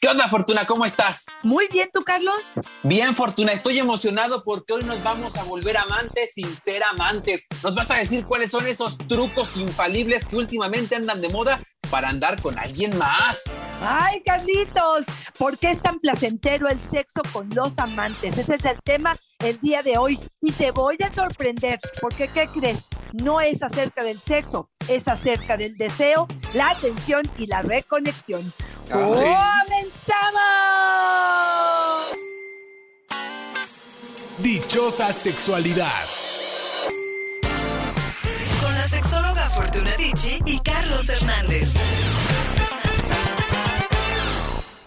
¿Qué onda, Fortuna? ¿Cómo estás? Muy bien, ¿tú, Carlos? Bien, Fortuna. Estoy emocionado porque hoy nos vamos a volver amantes sin ser amantes. Nos vas a decir cuáles son esos trucos infalibles que últimamente andan de moda para andar con alguien más. Ay, Carlitos, ¿por qué es tan placentero el sexo con los amantes? Ese es el tema el día de hoy. Y te voy a sorprender, porque ¿qué crees? No es acerca del sexo, es acerca del deseo, la atención y la reconexión. ¡Comenzamos! Dichosa sexualidad. Con la sexóloga Fortuna Dicci y Carlos Hernández.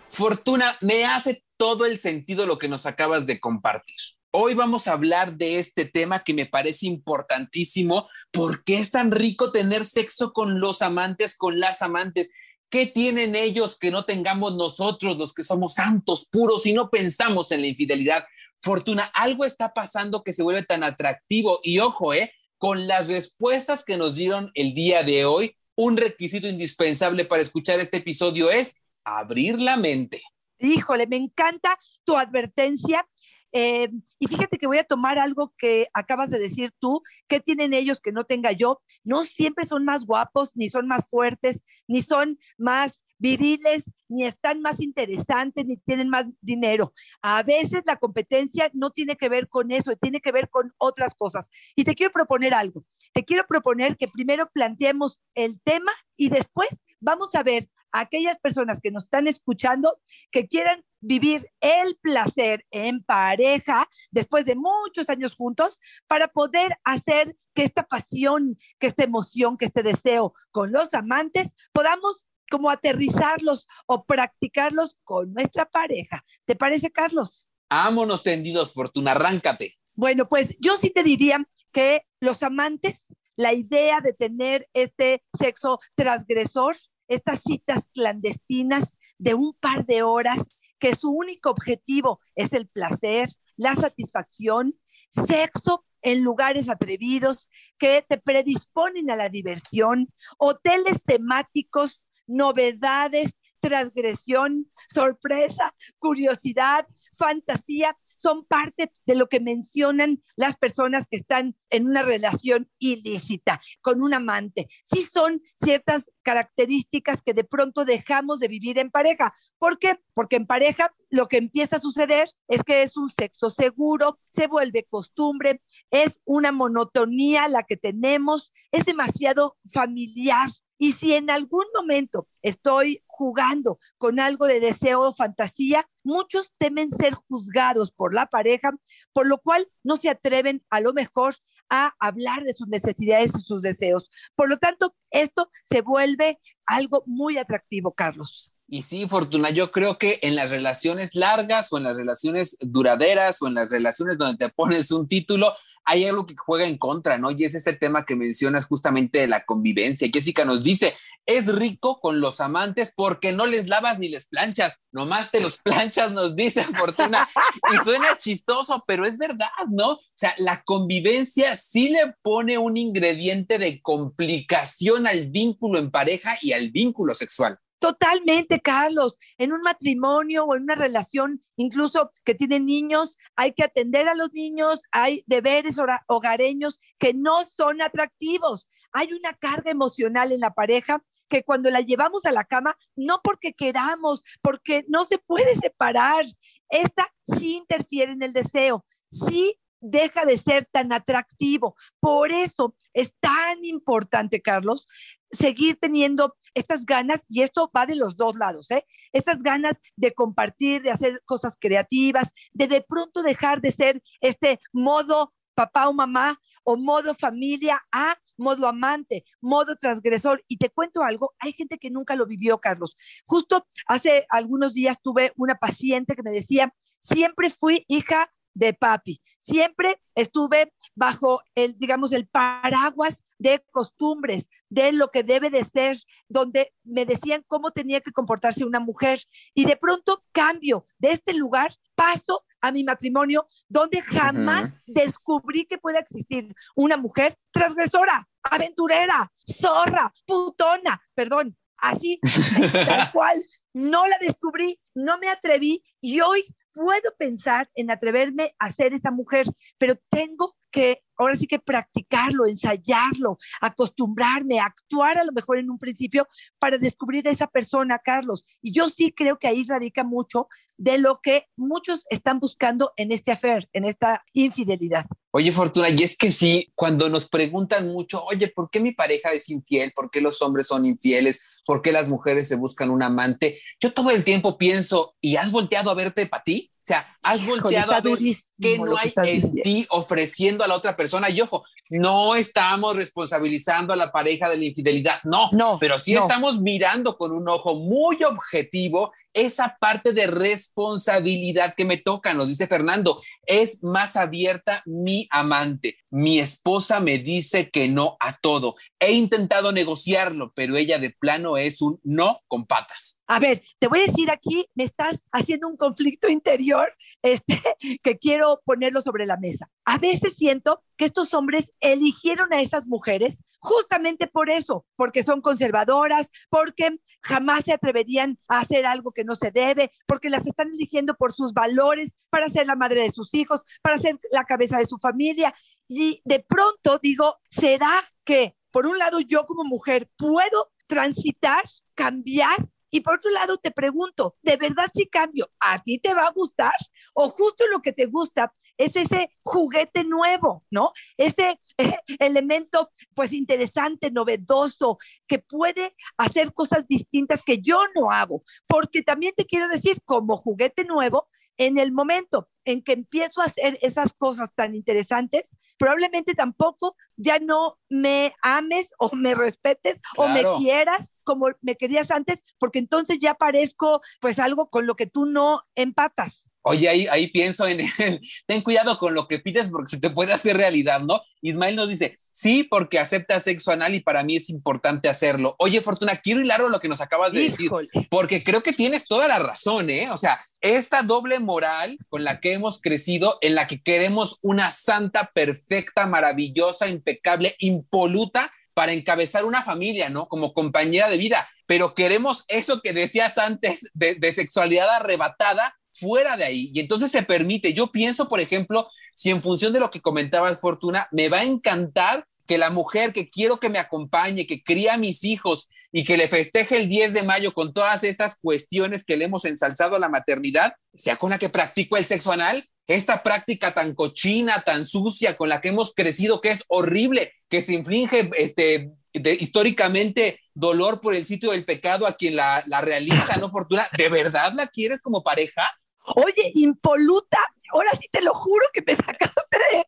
Fortuna, me hace todo el sentido lo que nos acabas de compartir. Hoy vamos a hablar de este tema que me parece importantísimo. ¿Por qué es tan rico tener sexo con los amantes, con las amantes? ¿Qué tienen ellos que no tengamos nosotros, los que somos santos, puros, y no pensamos en la infidelidad? Fortuna, algo está pasando que se vuelve tan atractivo. Y ojo, ¿eh? Con las respuestas que nos dieron el día de hoy, un requisito indispensable para escuchar este episodio es abrir la mente. Híjole, me encanta tu advertencia. Eh, y fíjate que voy a tomar algo que acabas de decir tú, ¿qué tienen ellos que no tenga yo? No siempre son más guapos, ni son más fuertes, ni son más viriles, ni están más interesantes, ni tienen más dinero. A veces la competencia no tiene que ver con eso, tiene que ver con otras cosas. Y te quiero proponer algo. Te quiero proponer que primero planteemos el tema y después vamos a ver a aquellas personas que nos están escuchando que quieran vivir el placer en pareja después de muchos años juntos para poder hacer que esta pasión, que esta emoción, que este deseo con los amantes podamos como aterrizarlos o practicarlos con nuestra pareja. ¿Te parece, Carlos? Ámonos tendidos, Fortuna, arráncate. Bueno, pues yo sí te diría que los amantes, la idea de tener este sexo transgresor, estas citas clandestinas de un par de horas, que su único objetivo es el placer, la satisfacción, sexo en lugares atrevidos que te predisponen a la diversión, hoteles temáticos, novedades, transgresión, sorpresa, curiosidad, fantasía, son parte de lo que mencionan las personas que están en una relación ilícita con un amante. Sí son ciertas características que de pronto dejamos de vivir en pareja. ¿Por qué? Porque en pareja lo que empieza a suceder es que es un sexo seguro, se vuelve costumbre, es una monotonía la que tenemos, es demasiado familiar. Y si en algún momento estoy jugando con algo de deseo o fantasía, muchos temen ser juzgados por la pareja, por lo cual no se atreven a lo mejor a hablar de sus necesidades y sus deseos. Por lo tanto, esto se vuelve algo muy atractivo, Carlos. Y sí, Fortuna, yo creo que en las relaciones largas o en las relaciones duraderas o en las relaciones donde te pones un título, hay algo que juega en contra, ¿no? Y es ese tema que mencionas justamente de la convivencia. Jessica nos dice, es rico con los amantes porque no les lavas ni les planchas, nomás te los planchas, nos dice Fortuna. Y suena chistoso, pero es verdad, ¿no? O sea, la convivencia sí le pone un ingrediente de complicación al vínculo en pareja y al vínculo sexual. Totalmente, Carlos. En un matrimonio o en una relación, incluso que tienen niños, hay que atender a los niños, hay deberes hogareños que no son atractivos. Hay una carga emocional en la pareja que cuando la llevamos a la cama, no porque queramos, porque no se puede separar, esta sí interfiere en el deseo, sí deja de ser tan atractivo. Por eso es tan importante, Carlos, seguir teniendo estas ganas, y esto va de los dos lados, ¿eh? Estas ganas de compartir, de hacer cosas creativas, de de pronto dejar de ser este modo papá o mamá, o modo familia a modo amante, modo transgresor. Y te cuento algo, hay gente que nunca lo vivió, Carlos. Justo hace algunos días tuve una paciente que me decía, siempre fui hija de papi. Siempre estuve bajo el, digamos, el paraguas de costumbres, de lo que debe de ser, donde me decían cómo tenía que comportarse una mujer. Y de pronto cambio de este lugar, paso a mi matrimonio, donde jamás descubrí que pueda existir una mujer transgresora, aventurera, zorra, putona, perdón, así, tal cual. No la descubrí, no me atreví y hoy puedo pensar en atreverme a ser esa mujer, pero tengo que ahora sí que practicarlo, ensayarlo, acostumbrarme, actuar a lo mejor en un principio para descubrir a esa persona, Carlos. Y yo sí creo que ahí radica mucho de lo que muchos están buscando en este affair, en esta infidelidad. Oye, Fortuna, y es que sí, cuando nos preguntan mucho, oye, ¿por qué mi pareja es infiel? ¿Por qué los hombres son infieles? ¿Por qué las mujeres se buscan un amante? Yo todo el tiempo pienso, ¿y has volteado a verte para ti? O sea, has volteado a ver qué no hay en ti ofreciendo a la otra persona. Y ojo, no estamos responsabilizando a la pareja de la infidelidad, no, no pero sí estamos mirando con un ojo muy objetivo esa parte de responsabilidad que me toca, nos dice Fernando, es más abierta mi amante. Mi esposa me dice que no a todo. He intentado negociarlo, pero ella de plano es un no con patas. A ver, te voy a decir aquí, me estás haciendo un conflicto interior este, que quiero ponerlo sobre la mesa. A veces siento que estos hombres eligieron a esas mujeres justamente por eso, porque son conservadoras, porque jamás se atreverían a hacer algo que no se debe, porque las están eligiendo por sus valores, para ser la madre de sus hijos, para ser la cabeza de su familia. Y de pronto digo, ¿será que por un lado yo como mujer puedo transitar, cambiar y por otro lado, te pregunto, ¿de verdad si cambio, a ti te va a gustar? ¿O justo lo que te gusta es ese juguete nuevo, ¿no? Ese eh, elemento, pues, interesante, novedoso, que puede hacer cosas distintas que yo no hago. Porque también te quiero decir, como juguete nuevo, en el momento en que empiezo a hacer esas cosas tan interesantes, probablemente tampoco ya no me ames o me respetes o me quieras como me querías antes, porque entonces ya parezco pues algo con lo que tú no empatas. Oye, ahí, ahí pienso en el, ten cuidado con lo que pides porque se te puede hacer realidad, ¿no? Ismael nos dice, sí, porque acepta sexo anal y para mí es importante hacerlo. Oye, Fortuna, quiero hilarlo lo que nos acabas de decir, porque creo que tienes toda la razón, ¿eh? O sea, esta doble moral con la que hemos crecido, en la que queremos una santa, perfecta, maravillosa, impecable, impoluta, para encabezar una familia, ¿no? Como compañera de vida, pero queremos eso que decías antes de, sexualidad arrebatada fuera de ahí. Y entonces se permite. Yo pienso, por ejemplo, si en función de lo que comentabas, Fortuna, me va a encantar que la mujer que quiero que me acompañe, que cría a mis hijos y que le festeje el 10 de mayo con todas estas cuestiones que le hemos ensalzado a la maternidad, sea con la que practico el sexo anal, esta práctica tan cochina, tan sucia, con la que hemos crecido, que es horrible, que se inflige este, históricamente dolor por el sitio del pecado a quien la, la realiza, ¿no, Fortuna? ¿De verdad la quieres como pareja? Oye, impoluta, ahora sí te lo juro que me sacaste de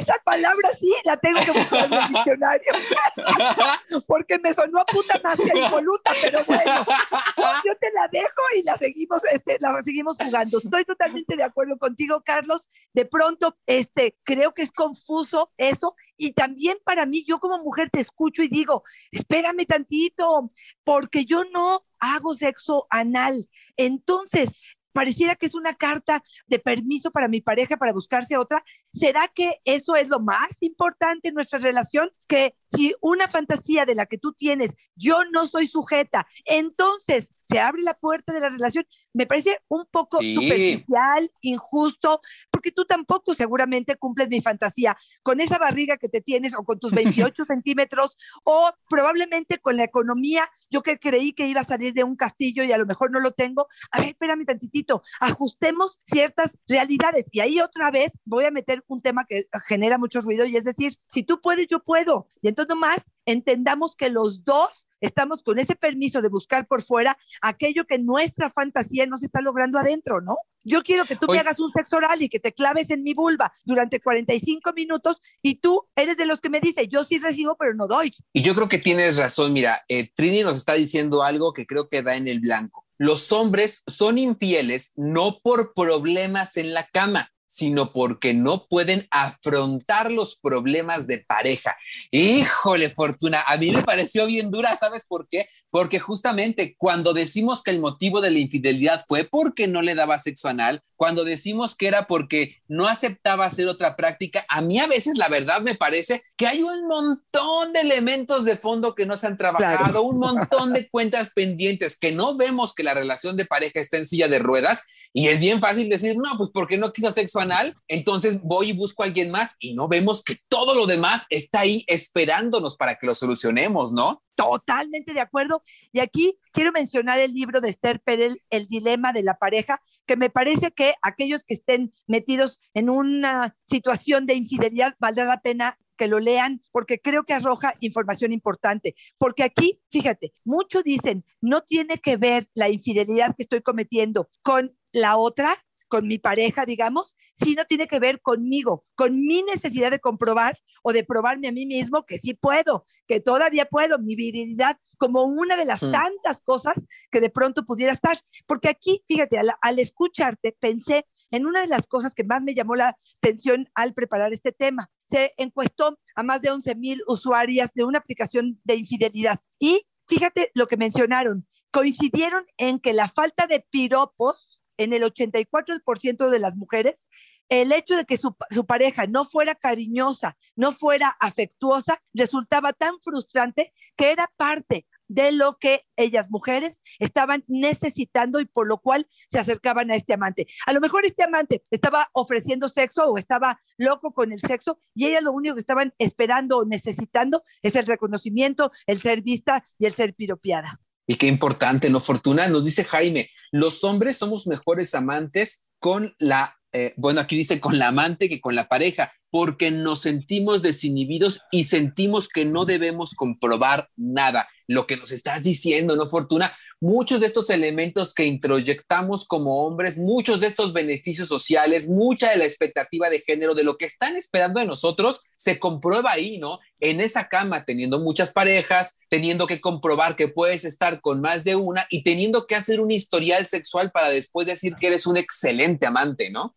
esa palabra sí la tengo que buscar en el diccionario. Porque me sonó a puta más que impoluta pero bueno yo te la dejo y la seguimos este, la seguimos jugando. Estoy totalmente de acuerdo contigo Carlos. De pronto este creo que es confuso eso. Y también para mí yo como mujer te escucho y digo espérame tantito porque yo no hago sexo anal. Entonces pareciera que es una carta de permiso para mi pareja para buscarse otra. ¿Será que eso es lo más importante en nuestra relación? Que si una fantasía de la que tú tienes, yo no soy sujeta, entonces se abre la puerta de la relación. Me parece un poco superficial, injusto, porque tú tampoco seguramente cumples mi fantasía con esa barriga que te tienes o con tus 28 centímetros o probablemente con la economía. Yo que creí que iba a salir de un castillo y a lo mejor no lo tengo. A ver, espérame tantitito poquito, ajustemos ciertas realidades. Y ahí otra vez voy a meter un tema que genera mucho ruido y es decir, si tú puedes, yo puedo. Y entonces más entendamos que los dos estamos con ese permiso de buscar por fuera aquello que nuestra fantasía no se está logrando adentro, ¿no? Yo quiero que tú me hagas un sexo oral y que te claves en mi vulva durante 45 minutos y tú eres de los que me dice, yo sí recibo, pero no doy. Y yo creo que tienes razón. Mira, eh, Trini nos está diciendo algo que creo que da en el blanco. Los hombres son infieles no por problemas en la cama, sino porque no pueden afrontar los problemas de pareja. Híjole, Fortuna, a mí me pareció bien dura, ¿sabes por qué? Porque justamente cuando decimos que el motivo de la infidelidad fue porque no le daba sexo anal, cuando decimos que era porque no aceptaba hacer otra práctica, a mí a veces la verdad me parece que hay un montón de elementos de fondo que no se han trabajado, un montón de cuentas pendientes, que no vemos que la relación de pareja está en silla de ruedas y es bien fácil decir, no, pues porque no quiso sexo anal, entonces voy y busco a alguien más y no vemos que todo lo demás está ahí esperándonos para que lo solucionemos, ¿no? Totalmente de acuerdo. Y aquí quiero mencionar el libro de Esther Perel, El dilema de la pareja, que me parece que aquellos que estén metidos en una situación de infidelidad valdrá la pena que lo lean porque creo que arroja información importante. Porque aquí, fíjate, muchos dicen, no tiene que ver la infidelidad que estoy cometiendo con la otra, con mi pareja, digamos, sino tiene que ver conmigo, con mi necesidad de comprobar o de probarme a mí mismo que sí puedo, que todavía puedo, mi virilidad como una de las mm. tantas cosas que de pronto pudiera estar. Porque aquí, fíjate, al, escucharte, pensé en una de las cosas que más me llamó la atención al preparar este tema. Se encuestó a más de 11 mil usuarias de una aplicación de infidelidad y fíjate lo que mencionaron. Coincidieron en que la falta de piropos en el 84% de las mujeres, el hecho de que su, pareja no fuera cariñosa, no fuera afectuosa, resultaba tan frustrante que era parte de lo que ellas mujeres estaban necesitando y por lo cual se acercaban a este amante. A lo mejor este amante estaba ofreciendo sexo o estaba loco con el sexo y ellas lo único que estaban esperando o necesitando es el reconocimiento, el ser vista y el ser piropiada. Y qué importante, ¿no? Fortuna, nos dice Jaime, los hombres somos mejores amantes con la, eh, bueno, aquí dice con la amante que con la pareja, porque nos sentimos desinhibidos y sentimos que no debemos comprobar nada. Lo que nos estás diciendo, ¿no, Fortuna? muchos de estos elementos que introyectamos como hombres, muchos de estos beneficios sociales, mucha de la expectativa de género, de lo que están esperando de nosotros, se comprueba ahí, ¿no? En esa cama, teniendo muchas parejas, teniendo que comprobar que puedes estar con más de una y teniendo que hacer un historial sexual para después decir que eres un excelente amante, ¿no?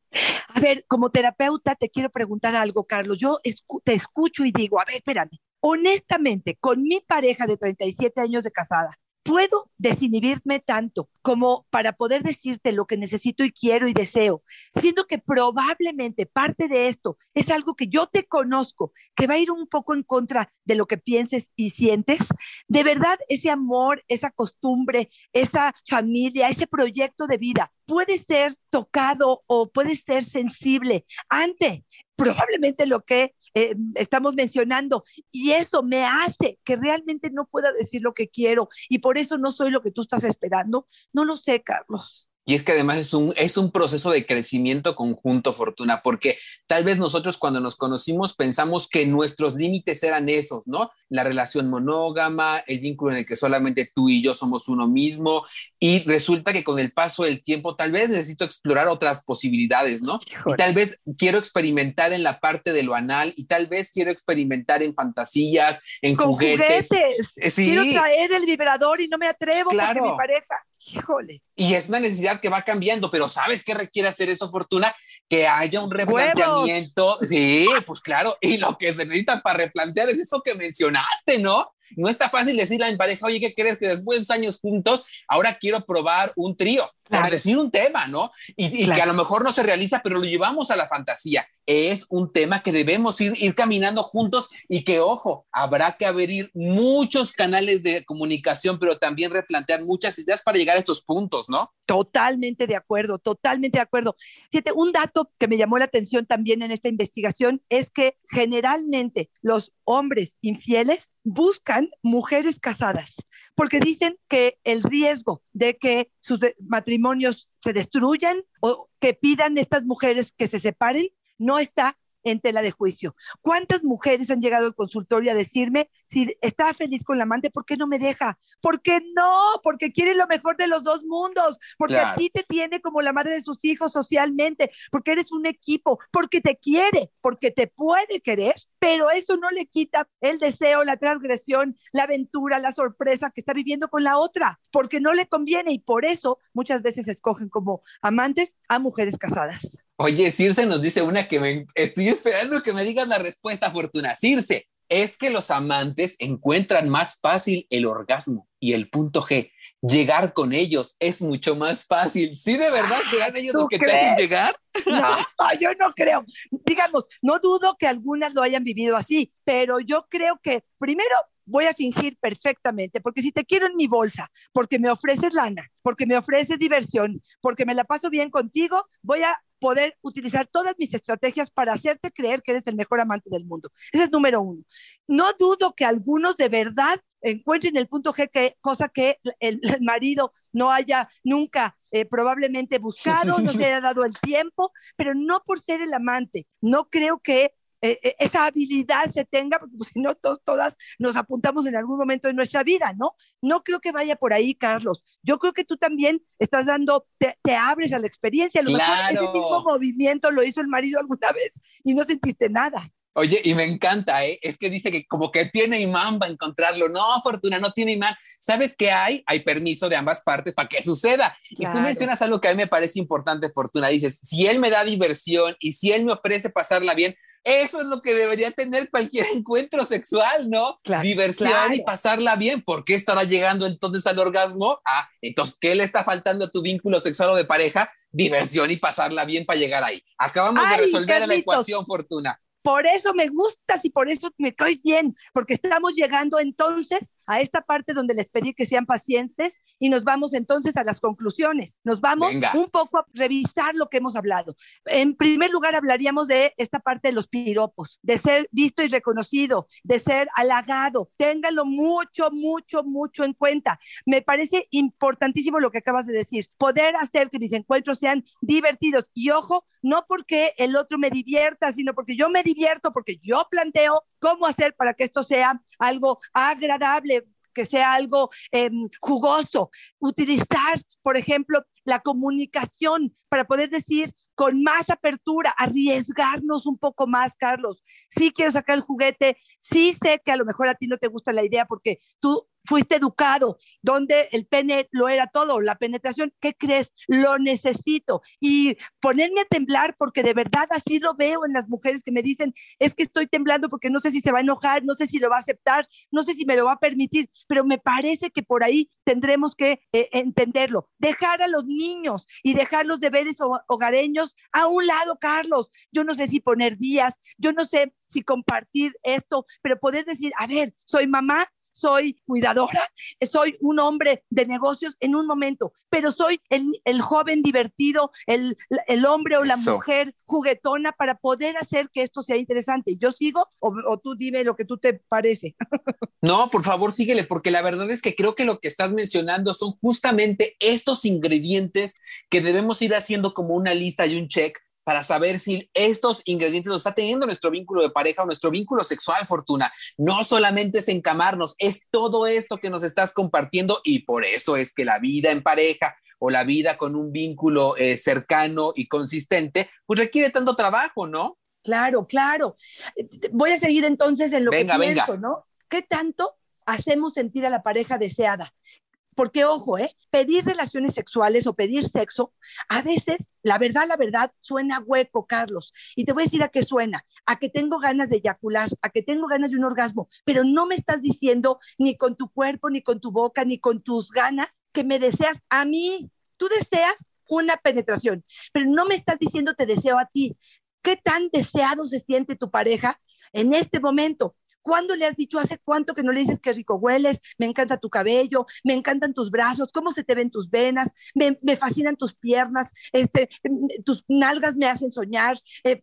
A ver, como terapeuta te quiero preguntar algo, Carlos. Yo te escucho y digo, a ver, espérame. Honestamente, con mi pareja de 37 años de casada, puedo desinhibirme tanto como para poder decirte lo que necesito y quiero y deseo, siendo que probablemente parte de esto es algo que yo te conozco, que va a ir un poco en contra de lo que pienses y sientes, de verdad ese amor, esa costumbre, esa familia, ese proyecto de vida puede ser tocado o puede ser sensible ante probablemente lo que eh, estamos mencionando. Y eso me hace que realmente no pueda decir lo que quiero y por eso no soy lo que tú estás esperando. No lo sé, Carlos. Y es que además es un, es un proceso de crecimiento conjunto, Fortuna, porque tal vez nosotros cuando nos conocimos pensamos que nuestros límites eran esos, ¿no? La relación monógama, el vínculo en el que solamente tú y yo somos uno mismo, y resulta que con el paso del tiempo tal vez necesito explorar otras posibilidades, ¿no? Y tal vez quiero experimentar en la parte de lo anal, y tal vez quiero experimentar en fantasías, en con juguetes. Eh, quiero traer el vibrador y no me atrevo porque mi pareja Híjole. Y es una necesidad que va cambiando, pero ¿sabes qué requiere hacer eso, Fortuna? Que haya un replanteamiento. Sí, pues claro. Y lo que se necesita para replantear es eso que mencionaste, ¿no? No está fácil decirle a mi pareja, oye, ¿qué crees? Que después de años juntos, ahora quiero probar un trío, por decir un tema, ¿no? Y, que a lo mejor no se realiza, pero lo llevamos a la fantasía. Es un tema que debemos ir, caminando juntos y que, ojo, habrá que abrir muchos canales de comunicación, pero también replantear muchas ideas para llegar a estos puntos, ¿no? Totalmente de acuerdo, totalmente de acuerdo. Fíjate, un dato que me llamó la atención también en esta investigación es que generalmente los hombres infieles buscan mujeres casadas porque dicen que el riesgo de que sus matrimonios se destruyan o que pidan estas mujeres que se separen no está en tela de juicio. ¿Cuántas mujeres han llegado al consultorio a decirme si está feliz con la amante, por qué no me deja? ¿Por qué no? Porque quiere lo mejor de los dos mundos, porque Claro. a ti te tiene como la madre de sus hijos socialmente, porque eres un equipo, porque te quiere, porque te puede querer, pero eso no le quita el deseo, la transgresión, la aventura, la sorpresa que está viviendo con la otra, porque no le conviene y por eso muchas veces escogen como amantes a mujeres casadas. Oye, Circe nos dice una que me estoy esperando que me digas la respuesta, Fortuna. Circe, es que los amantes encuentran más fácil el orgasmo y el punto G. Llegar con ellos es mucho más fácil. ¿Sí de verdad serán ellos ¿tú los que te hacen llegar? No, yo no creo. Digamos, no dudo que algunas lo hayan vivido así, pero yo creo que primero voy a fingir perfectamente, porque si te quiero en mi bolsa, porque me ofreces lana, porque me ofreces diversión, porque me la paso bien contigo, voy a poder utilizar todas mis estrategias para hacerte creer que eres el mejor amante del mundo. Ese es número uno. No dudo que algunos de verdad encuentren el punto G, que, cosa que el, el marido no haya nunca eh, probablemente buscado, no se haya dado el tiempo, pero no por ser el amante. No creo que eh, eh, esa habilidad se tenga, porque pues, si no, to- todas nos apuntamos en algún momento de nuestra vida, ¿no? No creo que vaya por ahí, Carlos. Yo creo que tú también estás dando, te, te abres a la experiencia. A lo mejor ese Claro. mismo movimiento lo hizo el marido alguna vez y no sentiste nada. Oye, y me encanta, ¿eh? Es que dice que como que tiene imán para encontrarlo. No, Fortuna, no tiene imán. ¿Sabes qué hay? Hay permiso de ambas partes para que suceda. Y tú Claro. mencionas algo que a mí me parece importante, Fortuna. Dices, si él me da diversión y si él me ofrece pasarla bien, eso es lo que debería tener cualquier encuentro sexual, ¿no? Claro, diversión claro. y pasarla bien. ¿Por qué estará llegando entonces al orgasmo? Ah, entonces, ¿qué le está faltando a tu vínculo sexual o de pareja? Diversión y pasarla bien para llegar ahí. Acabamos de resolver la ecuación, Fortuna. Por eso me gustas y por eso me caes bien, porque estamos llegando entonces a esta parte donde les pedí que sean pacientes y nos vamos entonces a las conclusiones. Nos vamos Venga. un poco a revisar lo que hemos hablado. En primer lugar, hablaríamos de esta parte de los piropos, de ser visto y reconocido, de ser halagado. Téngalo mucho, mucho, mucho en cuenta. Me parece importantísimo lo que acabas de decir, poder hacer que mis encuentros sean divertidos. Y ojo, no porque el otro me divierta, sino porque yo me divierto, porque yo planteo cómo hacer para que esto sea algo agradable, que sea algo eh, jugoso. Utilizar, por ejemplo, la comunicación para poder decir con más apertura, arriesgarnos un poco más, Carlos. Sí quiero sacar el juguete, sí sé que a lo mejor a ti no te gusta la idea porque tú fuiste educado, donde el pene lo era todo, la penetración, ¿qué crees? Lo necesito. Y ponerme a temblar porque de verdad así lo veo en las mujeres que me dicen, es que estoy temblando porque no sé si se va a enojar, no sé si lo va a aceptar, no sé si me lo va a permitir, pero me parece que por ahí tendremos que eh, entenderlo. Dejar a los niños y dejar los deberes hogareños a un lado, Carlos. Yo no sé si poner días, yo no sé si compartir esto, pero poder decir, a ver, soy mamá, soy cuidadora, soy un hombre de negocios en un momento, pero soy el, el joven divertido, el, el, hombre o la Eso. mujer juguetona para poder hacer que esto sea interesante. ¿Yo sigo o, o tú dime lo que tú te parece? No, por favor, síguele, porque la verdad es que creo que lo que estás mencionando son justamente estos ingredientes que debemos ir haciendo como una lista y un check para saber si estos ingredientes los está teniendo nuestro vínculo de pareja o nuestro vínculo sexual, Fortuna. No solamente es encamarnos, es todo esto que nos estás compartiendo y por eso es que la vida en pareja o la vida con un vínculo eh, cercano y consistente, pues requiere tanto trabajo, ¿no? Claro, claro. Voy a seguir entonces en lo venga, que pienso, venga. ¿no? ¿Qué tanto hacemos sentir a la pareja deseada? Porque, ojo, ¿eh? pedir relaciones sexuales o pedir sexo, a veces, la verdad, la verdad, suena hueco, Carlos. Y te voy a decir a qué suena, a que tengo ganas de eyacular, a que tengo ganas de un orgasmo, pero no me estás diciendo ni con tu cuerpo, ni con tu boca, ni con tus ganas que me deseas a mí. Tú deseas una penetración, pero no me estás diciendo te deseo a ti. ¿Qué tan deseado se siente tu pareja en este momento? ¿Cuándo le has dicho, hace cuánto que no le dices que rico hueles? Me encanta tu cabello, me encantan tus brazos, cómo se te ven tus venas, me, me fascinan tus piernas, este, tus nalgas me hacen soñar, eh,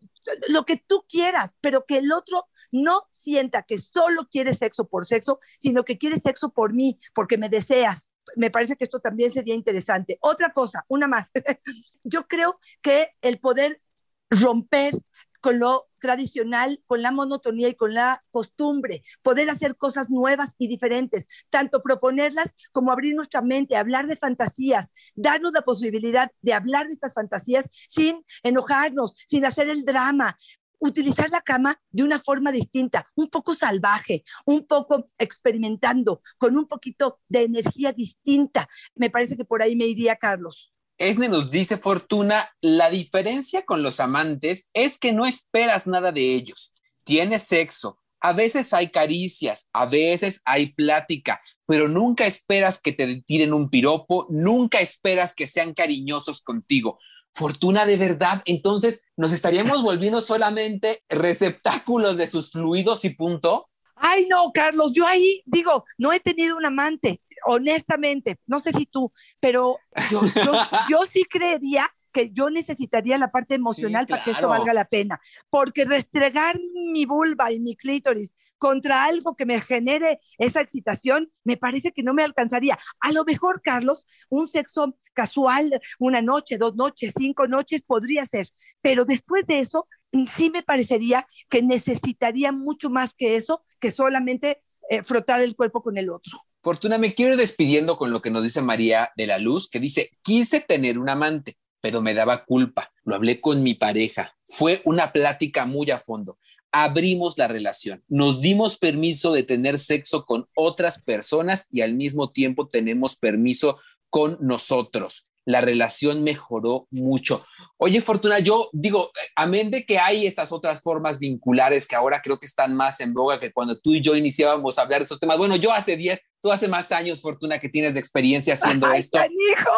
lo que tú quieras, pero que el otro no sienta que solo quiere sexo por sexo, sino que quiere sexo por mí, porque me deseas. Me parece que esto también sería interesante. Otra cosa, una más. Yo creo que el poder romper con lo tradicional, con la monotonía y con la costumbre, poder hacer cosas nuevas y diferentes, tanto proponerlas como abrir nuestra mente, hablar de fantasías, darnos la posibilidad de hablar de estas fantasías sin enojarnos, sin hacer el drama, utilizar la cama de una forma distinta, un poco salvaje, un poco experimentando, con un poquito de energía distinta. Me parece que por ahí me iría Carlos. Esne nos dice Fortuna, la diferencia con los amantes es que no esperas nada de ellos. Tienes sexo, a veces hay caricias, a veces hay plática, pero nunca esperas que te tiren un piropo, nunca esperas que sean cariñosos contigo. Fortuna de verdad, entonces nos estaríamos volviendo solamente receptáculos de sus fluidos y punto. Ay, no, Carlos, yo ahí digo, no he tenido un amante, honestamente, no sé si tú, pero yo, yo, yo sí creería que yo necesitaría la parte emocional Sí, para que esto claro. valga la pena, porque restregar mi vulva y mi clítoris contra algo que me genere esa excitación, me parece que no me alcanzaría. A lo mejor, Carlos, un sexo casual, una noche, dos noches, cinco noches, podría ser, pero después de eso, sí me parecería que necesitaría mucho más que eso, que solamente eh, frotar el cuerpo con el otro. Fortuna, me quiero ir despidiendo con lo que nos dice María de la Luz, que dice, quise tener un amante, pero me daba culpa. Lo hablé con mi pareja. Fue una plática muy a fondo. Abrimos la relación, nos dimos permiso de tener sexo con otras personas y al mismo tiempo tenemos permiso con nosotros. La relación mejoró mucho. Oye, Fortuna, yo digo, amén de que hay estas otras formas vinculares que ahora creo que están más en boga que cuando tú y yo iniciábamos a hablar de esos temas. Bueno, yo hace 10, tú hace más años, Fortuna, que tienes de experiencia haciendo ¡Ay, esto. canijo!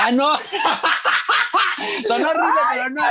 Ah, no. Son horribles, pero no.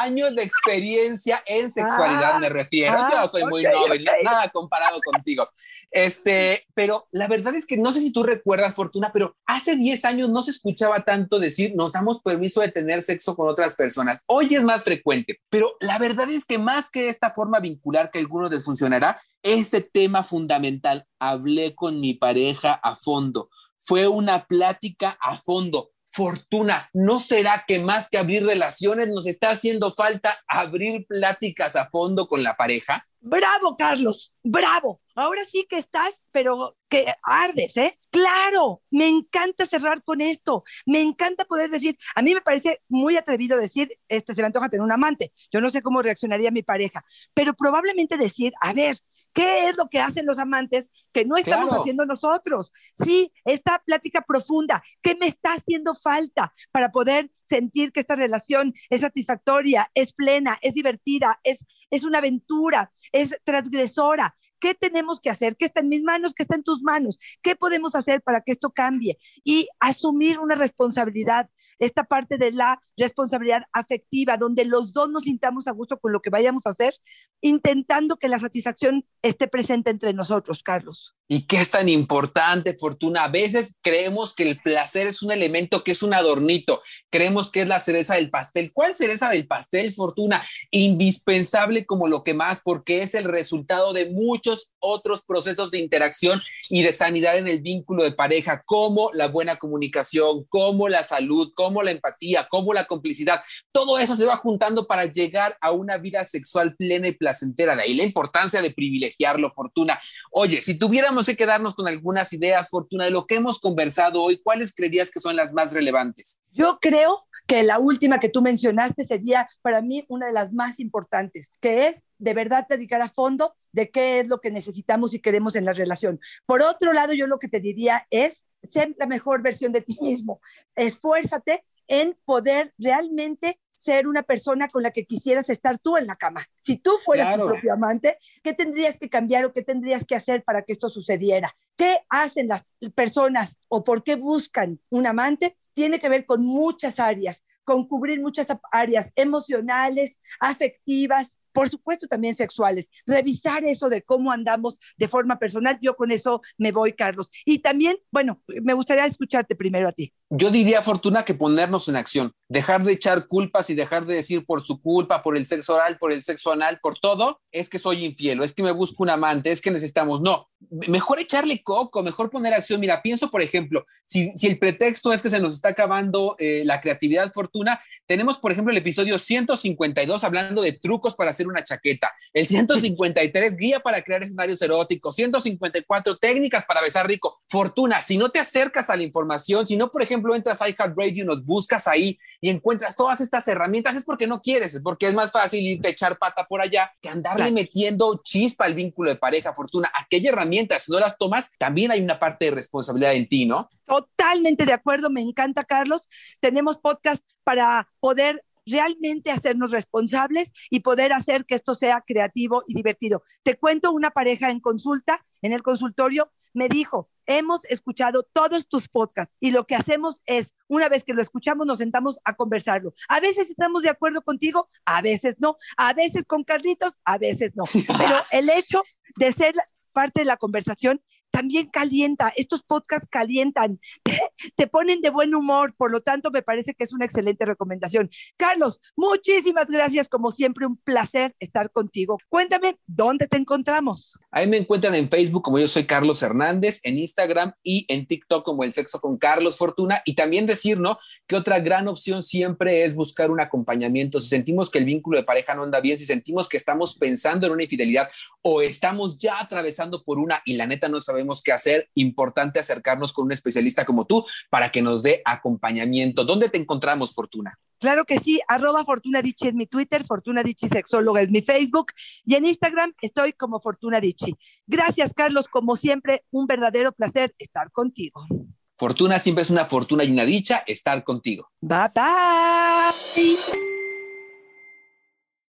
Años de experiencia en sexualidad Ah, me refiero. ah, Yo soy muy ok, novel, ok. nada comparado contigo. Este, pero la verdad es que no sé si tú recuerdas, Fortuna, pero hace 10 años no se escuchaba tanto decir nos damos permiso de tener sexo con otras personas. Hoy es más frecuente, pero la verdad es que más que esta forma vincular que a algunos les funcionará, este tema fundamental, hablé con mi pareja a fondo. Fue una plática a fondo. Fortuna, ¿no será que más que abrir relaciones nos está haciendo falta abrir pláticas a fondo con la pareja? Bravo, Carlos, bravo. Ahora sí que estás, pero que ardes, ¿eh? Claro, me encanta cerrar con esto. Me encanta poder decir, a mí me parece muy atrevido decir, este se me antoja tener un amante. Yo no sé cómo reaccionaría mi pareja, pero probablemente decir, a ver, ¿qué es lo que hacen los amantes que no estamos Claro. haciendo nosotros? Sí, esta plática profunda, ¿qué me está haciendo falta para poder sentir que esta relación es satisfactoria, es plena, es divertida, es, es una aventura, es transgresora? ¿Qué tenemos que hacer? ¿Qué está en mis manos? ¿Qué está en tus manos? ¿Qué podemos hacer para que esto cambie? Y asumir una responsabilidad, esta parte de la responsabilidad afectiva, donde los dos nos sintamos a gusto con lo que vayamos a hacer, intentando que la satisfacción esté presente entre nosotros, Carlos. ¿Y qué es tan importante, Fortuna? A veces creemos que el placer es un elemento que es un adornito, creemos que es la cereza del pastel. ¿Cuál cereza del pastel, Fortuna? Indispensable como lo que más, porque es el resultado de muchos otros procesos de interacción y de sanidad en el vínculo de pareja, como la buena comunicación, como la salud, como la empatía, como la complicidad. Todo eso se va juntando para llegar a una vida sexual plena y placentera. De ahí la importancia de privilegiarlo, Fortuna. Oye, si tuviéramos que quedarnos con algunas ideas, Fortuna, de lo que hemos conversado hoy, ¿cuáles creerías que son las más relevantes? Yo creo que la última que tú mencionaste sería para mí una de las más importantes, que es de verdad dedicar a fondo de qué es lo que necesitamos y queremos en la relación. Por otro lado, yo lo que te diría es, ser la mejor versión de ti mismo. Esfuérzate en poder realmente ser una persona con la que quisieras estar tú en la cama. Si tú fueras Claro. tu propio amante, ¿qué tendrías que cambiar o qué tendrías que hacer para que esto sucediera? ¿Qué hacen las personas o por qué buscan un amante? Tiene que ver con muchas áreas, con cubrir muchas áreas emocionales, afectivas, por supuesto también sexuales. Revisar eso de cómo andamos de forma personal, yo con eso me voy, Carlos. Y también, bueno, me gustaría escucharte primero a ti. Yo diría, Fortuna, que ponernos en acción, dejar de echar culpas y dejar de decir por su culpa, por el sexo oral, por el sexo anal, por todo, es que soy infiel, o es que me busco un amante, es que necesitamos. No, mejor echarle coco, mejor poner acción. Mira, pienso, por ejemplo, si, el pretexto es que se nos está acabando eh, la creatividad, Fortuna, tenemos, por ejemplo, el episodio 152 hablando de trucos para hacer una chaqueta, el 153 guía para crear escenarios eróticos, 154 técnicas para besar rico. Fortuna, si no te acercas a la información, si no, por ejemplo, entras a iHeartRadio, nos buscas ahí y encuentras todas estas herramientas, es porque no quieres, porque es más fácil irte a echar pata por allá que andarle metiendo chispa al vínculo de pareja, Fortuna. Aquella herramienta, si no las tomas, también hay una parte de responsabilidad en ti, ¿no? Totalmente de acuerdo, me encanta, Carlos. Tenemos podcast para poder realmente hacernos responsables y poder hacer que esto sea creativo y divertido. Te cuento una pareja en consulta, en el consultorio, me dijo, hemos escuchado todos tus podcasts y lo que hacemos es, una vez que lo escuchamos, nos sentamos a conversarlo. A veces estamos de acuerdo contigo, a veces no, a veces con Carlitos, a veces no. Pero el hecho de ser parte de la conversación también calienta, estos podcasts calientan, te, ponen de buen humor, por lo tanto me parece que es una excelente recomendación. Carlos, muchísimas gracias, como siempre, un placer estar contigo. Cuéntame, ¿dónde te encontramos? Ahí me encuentran en Facebook como yo soy Carlos Hernández, en Instagram y en TikTok como El Sexo con Carlos Fortuna, y también decir, ¿no? Que otra gran opción siempre es buscar un acompañamiento. Si sentimos que el vínculo de pareja no anda bien, si sentimos que estamos pensando en una infidelidad o estamos ya atravesando por una y la neta no sabemos qué hacer, importante acercarnos con un especialista como tú para que nos dé acompañamiento. ¿Dónde te encontramos, Fortuna? Claro que sí, arroba Fortuna Dichi es mi Twitter, Fortuna Dichi Sexóloga es mi Facebook y en Instagram estoy como Fortuna Dichi. Gracias, Carlos, como siempre, un verdadero placer estar contigo. Fortuna siempre es una fortuna y una dicha estar contigo. Bye bye.